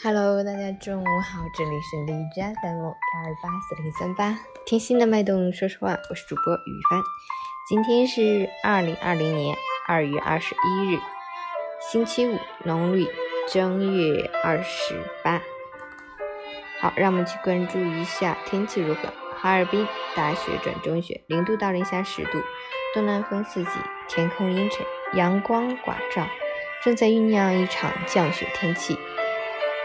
Hello，大家中午好，这里是荔枝 FM 幺二八四零三八，听心的脉动，说实话，我是主播雨帆。今天是二零二零年二月二十一日，星期五，农历正月二十八。好，让我们去关注一下天气如何。哈尔滨大雪转中雪，零度到零下十度，东南风四级，天空阴沉，阳光寡照，正在酝酿一场降雪天气。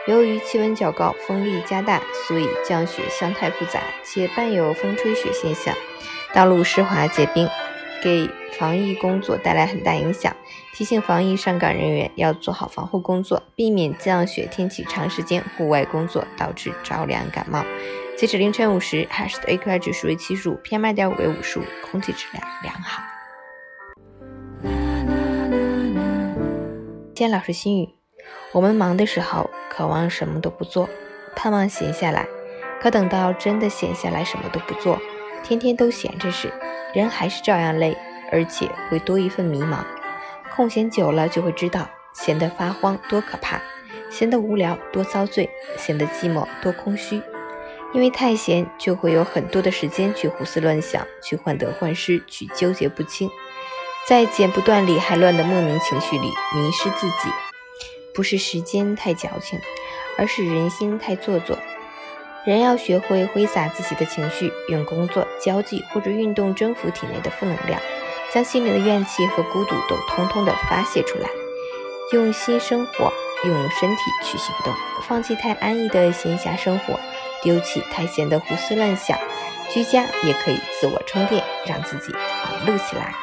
由于气温较高，风力加大，所以降雪相态复杂，且伴有风吹雪现象，道路湿滑结冰，给防疫工作带来很大影响。提醒防疫上岗人员要做好防护工作，避免降雪天气长时间户外工作导致着凉感冒。截止凌晨五时，海市的 AQI 指数为七十五，PM 二点五为五十五，空气质量良好。今天老师心语。我们忙的时候，渴望什么都不做，盼望闲下来；可等到真的闲下来，什么都不做，天天都闲着时，人还是照样累，而且会多一份迷茫。空闲久了，就会知道闲得发慌多可怕，闲得无聊多遭罪，闲得寂寞多空虚。因为太闲，就会有很多的时间去胡思乱想，去患得患失，去纠结不清，在剪不断理还乱的莫名情绪里迷失自己。不是时间太矫情，而是人心太做作。人要学会挥洒自己的情绪，用工作、交际或者运动征服体内的负能量，将心里的怨气和孤独都通通的发泄出来。用心生活，用身体去行动，放弃太安逸的闲暇生活，丢弃太闲的胡思乱想。居家也可以自我充电，让自己忙碌起来。